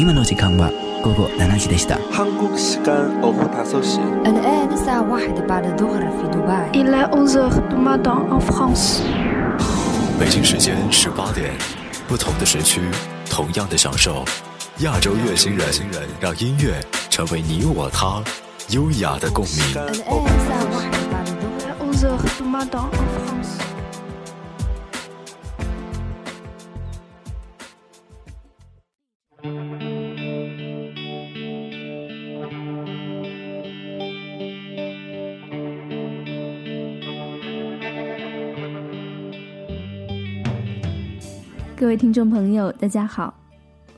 今の時間は午後七時でした。北京时间十八点。同時。同じ時。同時。同じ時。同じ時。同じ時。同じ時。同じ時。同じ時。同じ時。同じ時。同じ時。同じ時。同じ時。同じ時。同じ時。同各位听众朋友，大家好，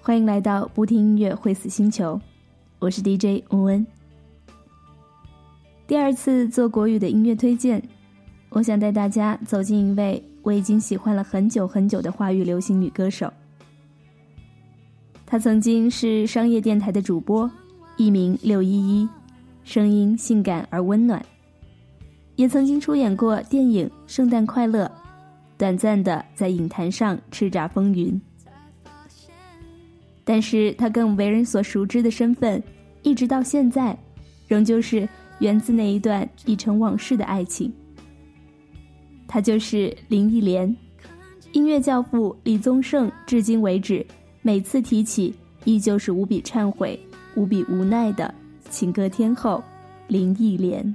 欢迎来到不听音乐会死星球，我是 DJ 欧恩。第二次做国语的音乐推荐，我想带大家走进一位我已经喜欢了很久很久的华语流行女歌手。她曾经是商业电台的主播，艺名六一一，声音性感而温暖，也曾经出演过电影《圣诞快乐》。短暂的在影坛上叱咤风云，但是他更为人所熟知的身份，一直到现在，仍旧是源自那一段已成往事的爱情。她就是林忆莲，音乐教父李宗盛至今为止，每次提起，依旧是无比忏悔、无比无奈的情歌天后，林忆莲。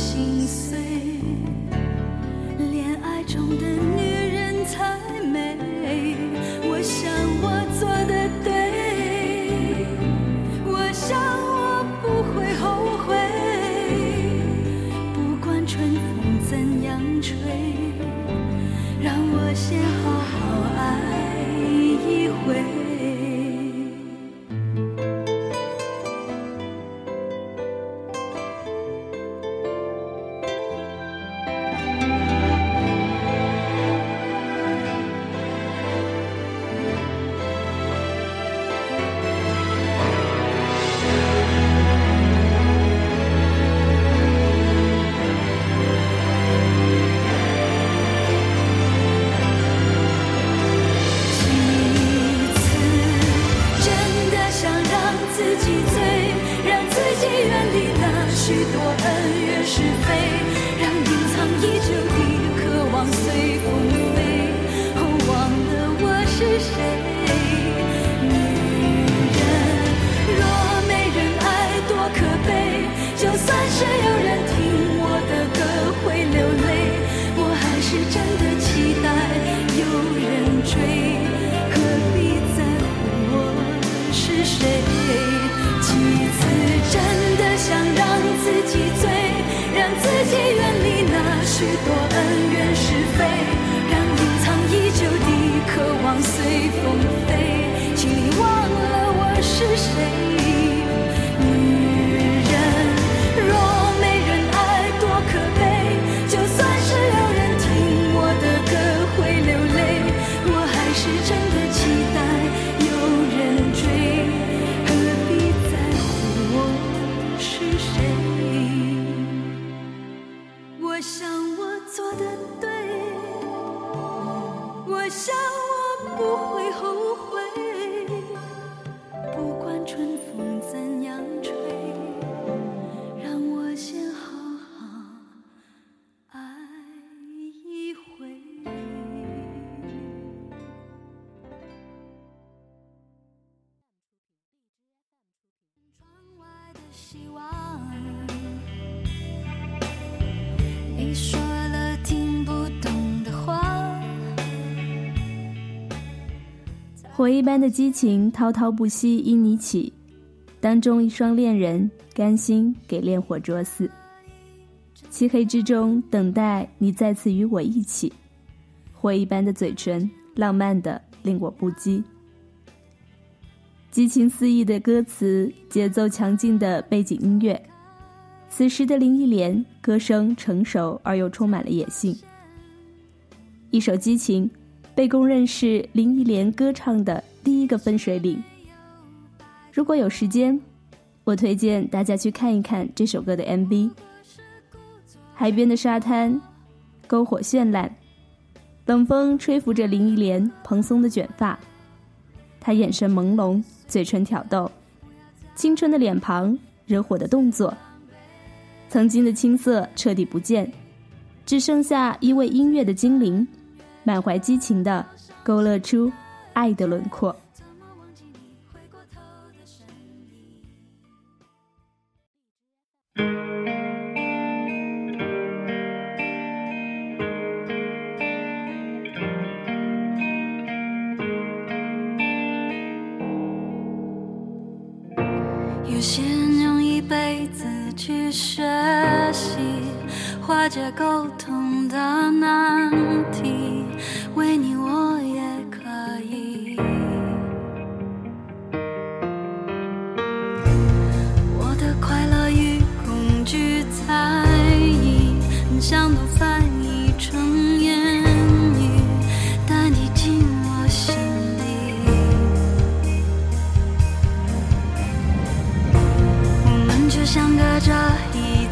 心碎。火一般的激情，滔滔不息因你起，当中一双恋人甘心给烈火灼死。漆黑之中等待你再次与我一起，火一般的嘴唇，浪漫的令我不羁。激情四溢的歌词，节奏强劲的背景音乐，此时的林忆莲歌声成熟而又充满了野性。一首《激情》。被公认是林忆莲歌唱的第一个分水岭。如果有时间，我推荐大家去看一看这首歌的 MV。海边的沙滩，篝火绚烂，冷风吹拂着林忆莲蓬松的卷发，她眼神朦胧，嘴唇挑逗，青春的脸庞，惹火的动作，曾经的青涩彻底不见，只剩下一位音乐的精灵。满怀激情地勾勒出爱的轮廓。像隔着一。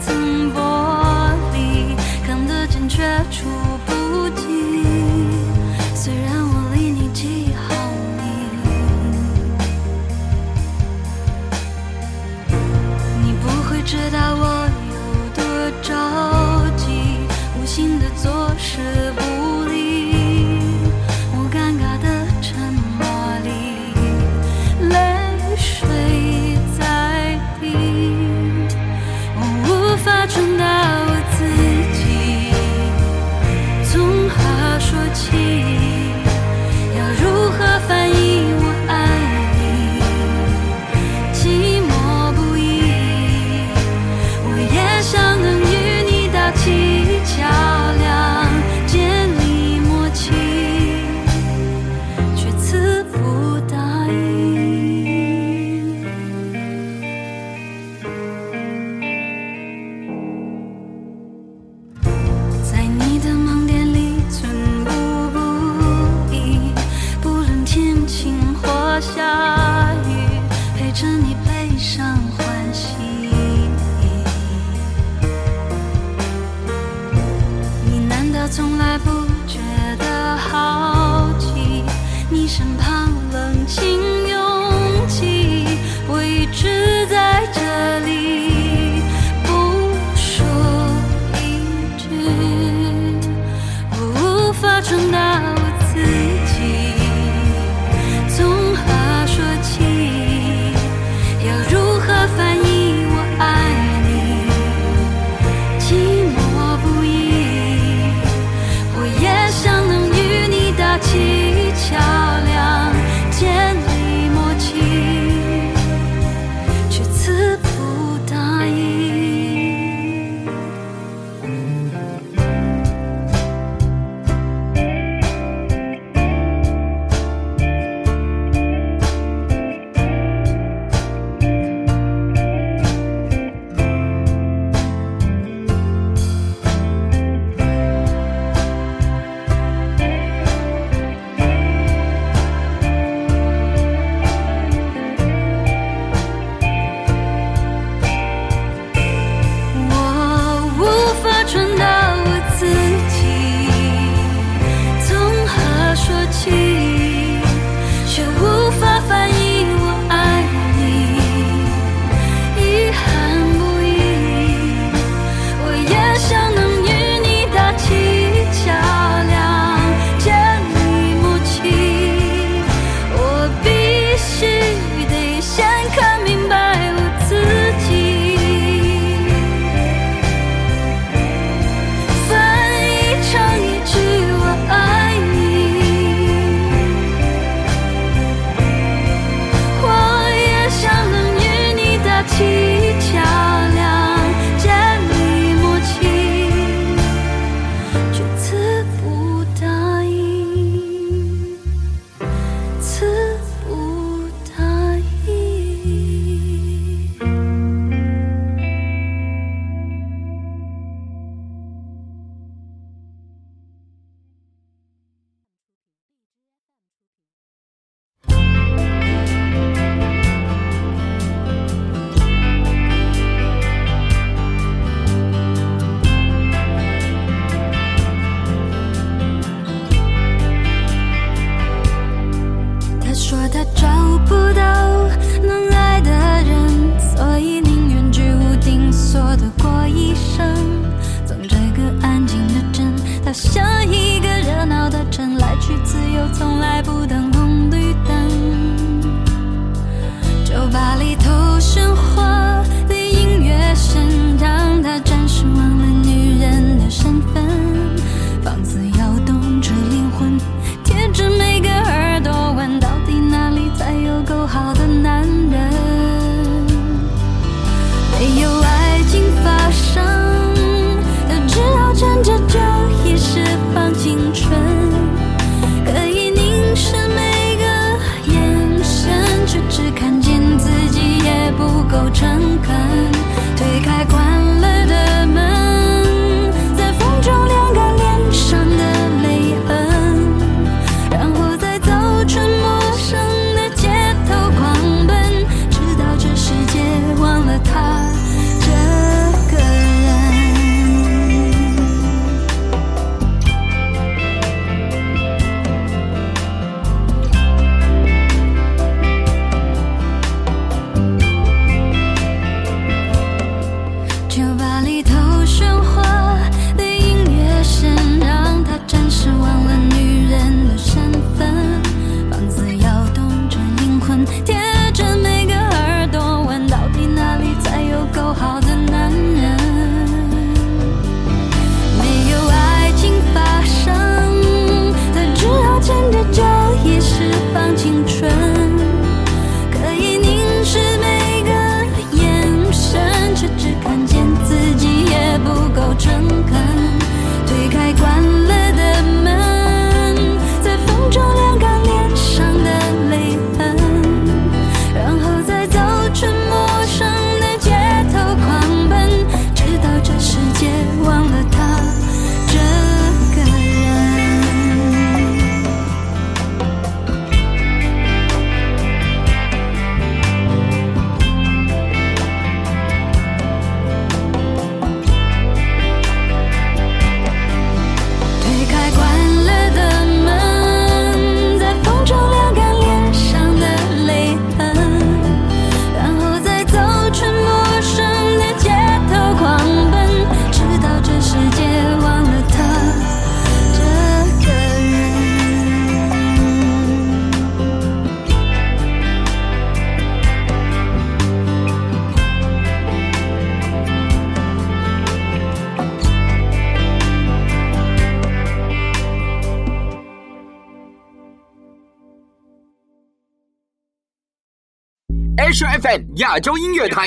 在亚洲音乐台，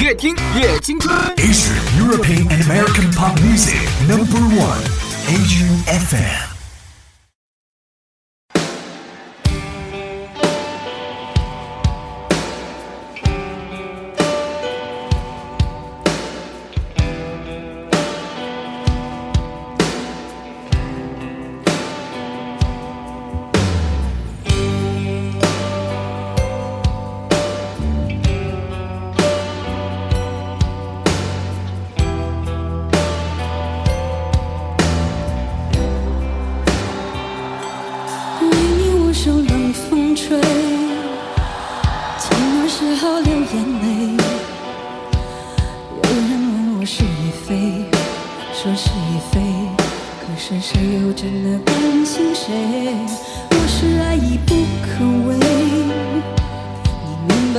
越听越青春。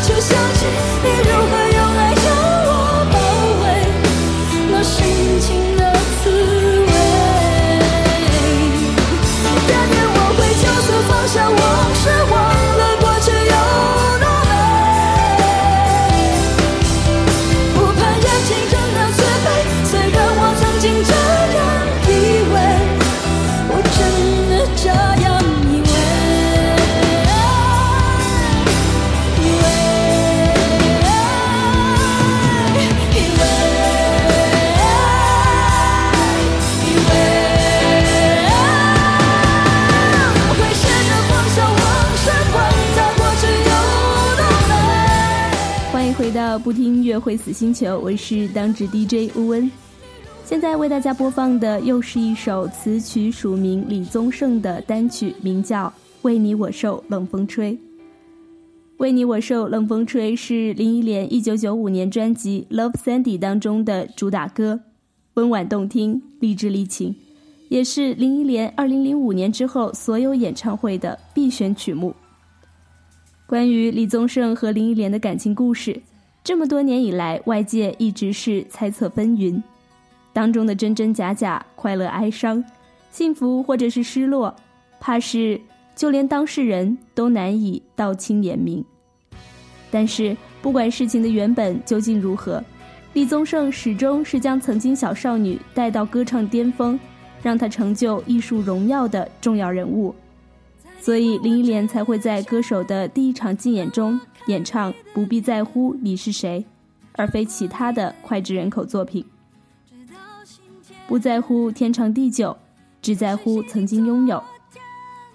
求相起你如何。会死星球，我是当值 DJ 乌恩。现在为大家播放的又是一首词曲署名李宗盛的单曲，名叫《为你我受冷风吹》。《为你我受冷风吹》是林忆莲1995年专辑《Love Sandy》当中的主打歌，温婉动听，励志励情，也是林忆莲2005年之后所有演唱会的必选曲目。关于李宗盛和林忆莲的感情故事。这么多年以来，外界一直是猜测纷纭，当中的真真假假、快乐哀伤、幸福或者是失落，怕是就连当事人都难以道清言明。但是，不管事情的原本究竟如何，李宗盛始终是将曾经小少女带到歌唱巅峰，让她成就艺术荣耀的重要人物。所以林忆莲才会在歌手的第一场竞演中演唱《不必在乎你是谁》，而非其他的脍炙人口作品。不在乎天长地久，只在乎曾经拥有。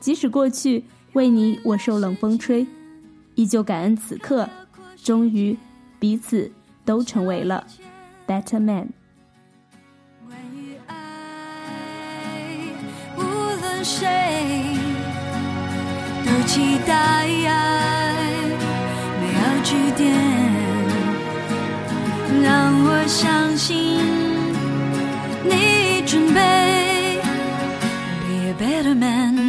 即使过去为你我受冷风吹，依旧感恩此刻，终于彼此都成为了 better man。无论谁。期待没有句点，让我相信你已准备。Be a better man.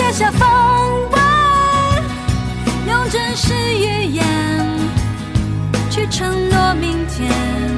卸下防备，用真实语言去承诺明天。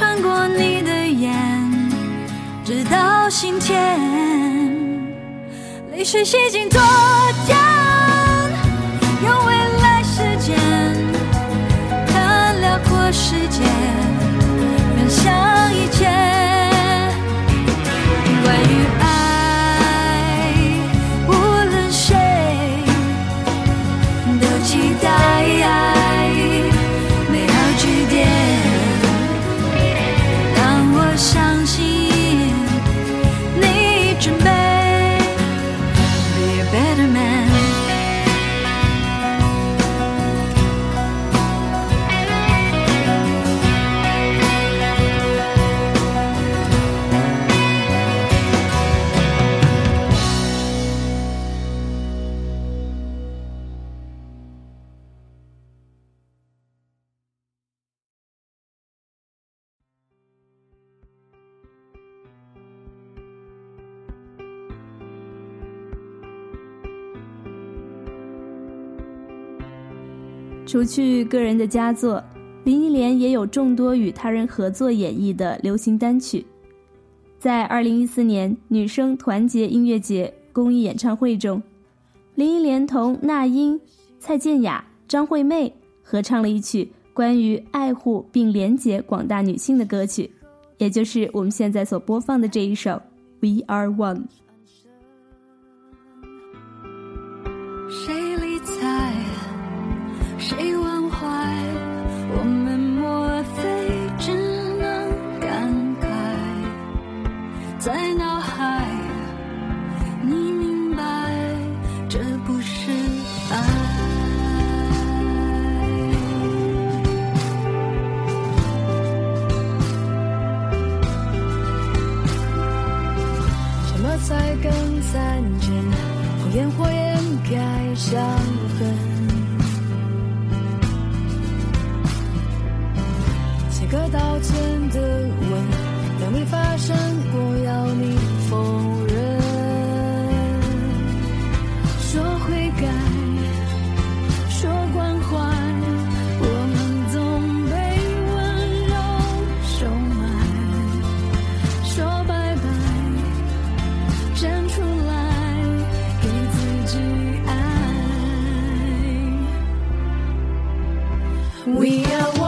穿过你的眼，直到心田，泪水洗净昨天，用未来时间看辽阔世界。除去个人的佳作，林忆莲也有众多与他人合作演绎的流行单曲。在二零一四年女生团结音乐节公益演唱会中，林忆莲同那英、蔡健雅、张惠妹合唱了一曲关于爱护并连接广大女性的歌曲，也就是我们现在所播放的这一首《We Are One》。在脑海。We are.